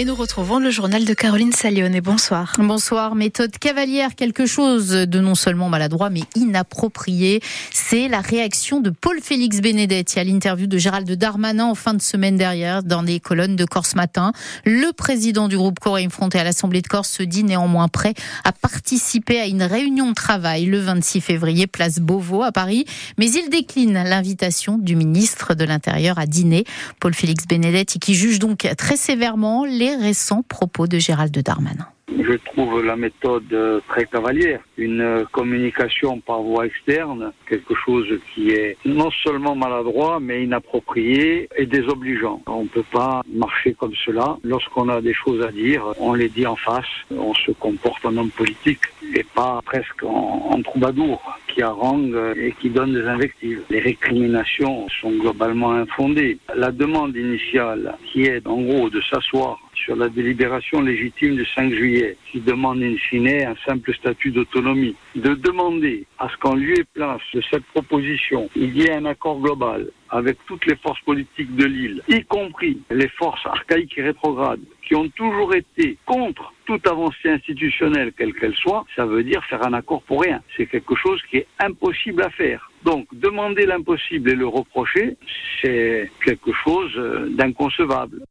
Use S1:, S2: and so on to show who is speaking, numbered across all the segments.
S1: Et nous retrouvons le journal de Caroline Salione. Bonsoir.
S2: Bonsoir. Méthode cavalière, quelque chose de non seulement maladroit mais inapproprié. C'est la réaction de Paul-Félix Benedetti à l'interview de Gérald Darmanin en fin de semaine dernière dans les colonnes de Corse Matin. Le président du groupe Corée Fronté à l'Assemblée de Corse se dit néanmoins prêt à participer à une réunion de travail le 26 février, place Beauvau à Paris. Mais il décline l'invitation du ministre de l'Intérieur à dîner. Paul-Félix Benedetti qui juge donc très sévèrement les récents propos de Gérald Darmanin.
S3: Je trouve la méthode très cavalière. Une communication par voie externe, quelque chose qui est non seulement maladroit, mais inapproprié et désobligeant. On ne peut pas marcher comme cela. Lorsqu'on a des choses à dire, on les dit en face. On se comporte en homme politique et pas presque en, en troubadour qui harangue et qui donne des invectives. Les récriminations sont globalement infondées. La demande initiale, qui est en gros de s'asseoir sur la délibération légitime du 5 juillet, qui demande in fine un simple statut d'autonomie, de demander à ce qu'en lieu et place de cette proposition, il y ait un accord global avec toutes les forces politiques de l'île, y compris les forces archaïques et rétrogrades, qui ont toujours été contre toute avancée institutionnelle, quelle qu'elle soit, ça veut dire faire un accord pour rien. C'est quelque chose qui est impossible à faire. Donc, demander l'impossible et le reprocher, c'est quelque chose d'inconcevable.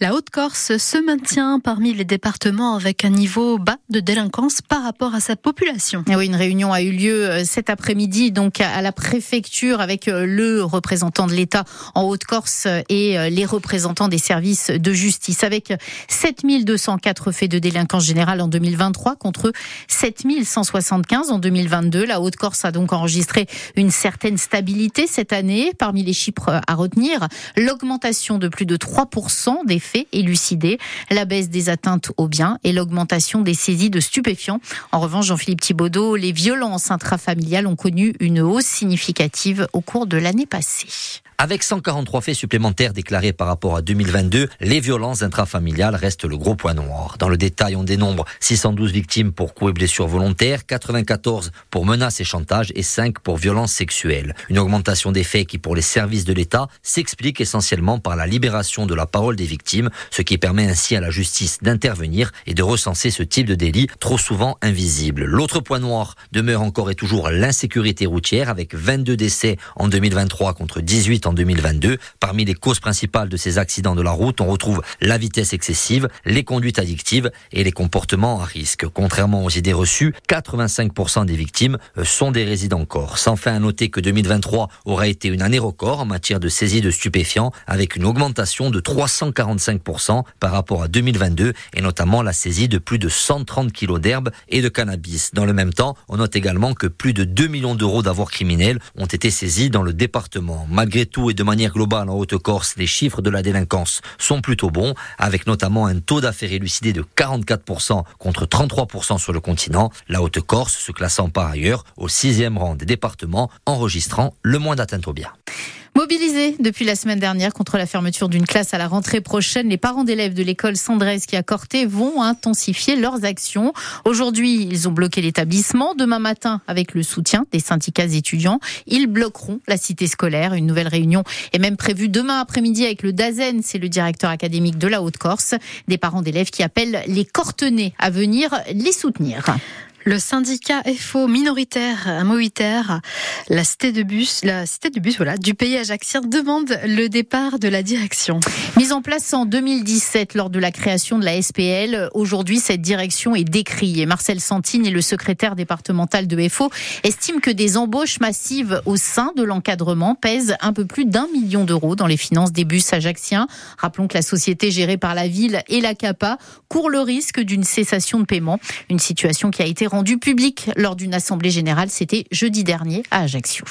S1: La Haute-Corse se maintient parmi les départements avec un niveau bas de délinquance par rapport à sa population.
S2: Et oui, une réunion a eu lieu euh, cet après-midi donc à la préfecture avec euh, le représentant de l'État en Haute-Corse et euh, les représentants des services de justice avec 7204 faits de délinquance générale en 2023 contre 7175 en 2022. La Haute-Corse a donc enregistré une certaine stabilité cette année. Parmi les chiffres à retenir, l'augmentation de plus de 3% des faits élucidés, la baisse des atteintes aux biens et l'augmentation des saisies de stupéfiants. En revanche, Jean-Philippe Thibaudot, les violences intrafamiliales ont connu une hausse significative au cours de l'année passée.
S4: Avec 143 faits supplémentaires déclarés par rapport à 2022, les violences intrafamiliales restent le gros point noir. Dans le détail, on dénombre 612 victimes pour coups et blessures volontaires, 94 pour menaces et chantage et 5 pour violences sexuelles. Une augmentation des faits qui, pour les services de l'État, s'explique essentiellement par la libération de la parole des victimes, ce qui permet ainsi à la justice d'intervenir et de recenser ce type de délit trop souvent invisible. L'autre point noir demeure encore et toujours l'insécurité routière avec 22 décès en 2023 contre 18 en 2022. Parmi les causes principales de ces accidents de la route, on retrouve la vitesse excessive, les conduites addictives et les comportements à risque. Contrairement aux idées reçues, 85% des victimes euh, sont des résidents corse. Enfin, à noter que 2023 aura été une année record en matière de saisie de stupéfiants avec une augmentation de 345% par rapport à 2022 et notamment la saisie de plus de 130 kilos d'herbe et de cannabis. Dans le même temps, on note également que plus de 2 millions d'euros d'avoirs criminels ont été saisis dans le département. Malgré tout, et de manière globale en Haute-Corse, les chiffres de la délinquance sont plutôt bons, avec notamment un taux d'affaires élucidé de 44% contre 33% sur le continent. La Haute-Corse se classant par ailleurs au sixième rang des départements, enregistrant le moins d'atteintes aux biens.
S2: Mobilisés depuis la semaine dernière contre la fermeture d'une classe à la rentrée prochaine, les parents d'élèves de l'école Sandrez qui a Corté vont intensifier leurs actions. Aujourd'hui, ils ont bloqué l'établissement. Demain matin, avec le soutien des syndicats étudiants, ils bloqueront la cité scolaire. Une nouvelle réunion est même prévue demain après-midi avec le DAZEN, c'est le directeur académique de la Haute-Corse. Des parents d'élèves qui appellent les Cortenais à venir les soutenir.
S1: Le syndicat FO minoritaire à Moïterre, la cité de bus, la cité de bus voilà, du pays ajaxien demande le départ de la direction.
S2: Mise en place en 2017 lors de la création de la SPL, aujourd'hui cette direction est décriée. Marcel Santine et le secrétaire départemental de FO estiment que des embauches massives au sein de l'encadrement pèsent un peu plus d'un million d'euros dans les finances des bus ajaxiens. Rappelons que la société gérée par la ville et la CAPA court le risque d'une cessation de paiement, une situation qui a été rendu public lors d'une assemblée générale. C'était jeudi dernier à Ajaccio.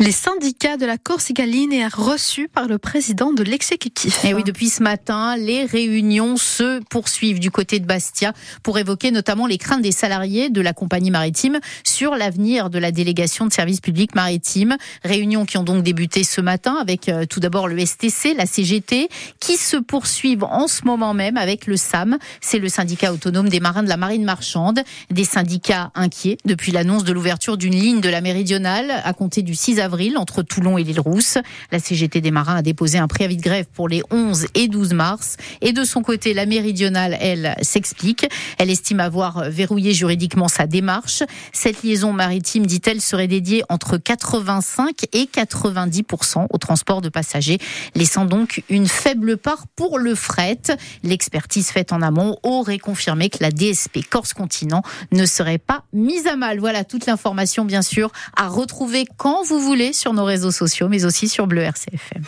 S1: Les syndicats de la Corsica Linea reçus par le président de l'exécutif.
S2: Et eh oui, depuis ce matin, les réunions se poursuivent du côté de Bastia pour évoquer notamment les craintes des salariés de la compagnie maritime sur l'avenir de la délégation de services publics maritimes. Réunions qui ont donc débuté ce matin avec euh, tout d'abord le STC, la CGT, qui se poursuivent en ce moment même avec le SAM. C'est le syndicat autonome des marins de la marine marchande. Des syndicats inquiets depuis l'annonce de l'ouverture d'une ligne de la méridionale à compter du 6 avril entre Toulon et l'île Rousse. La CGT des marins a déposé un préavis de grève pour les 11 et 12 mars. Et de son côté, la méridionale, elle, s'explique. Elle estime avoir verrouillé juridiquement sa démarche. Cette liaison maritime, dit-elle, serait dédiée entre 85 et 90% au transport de passagers, laissant donc une faible part pour le fret. L'expertise faite en amont aurait confirmé que la DSP Corse Continent ne serait pas mise à mal. Voilà toute l'information, bien sûr, à retrouver quand vous sur nos réseaux sociaux, mais aussi sur Bleu RCFM.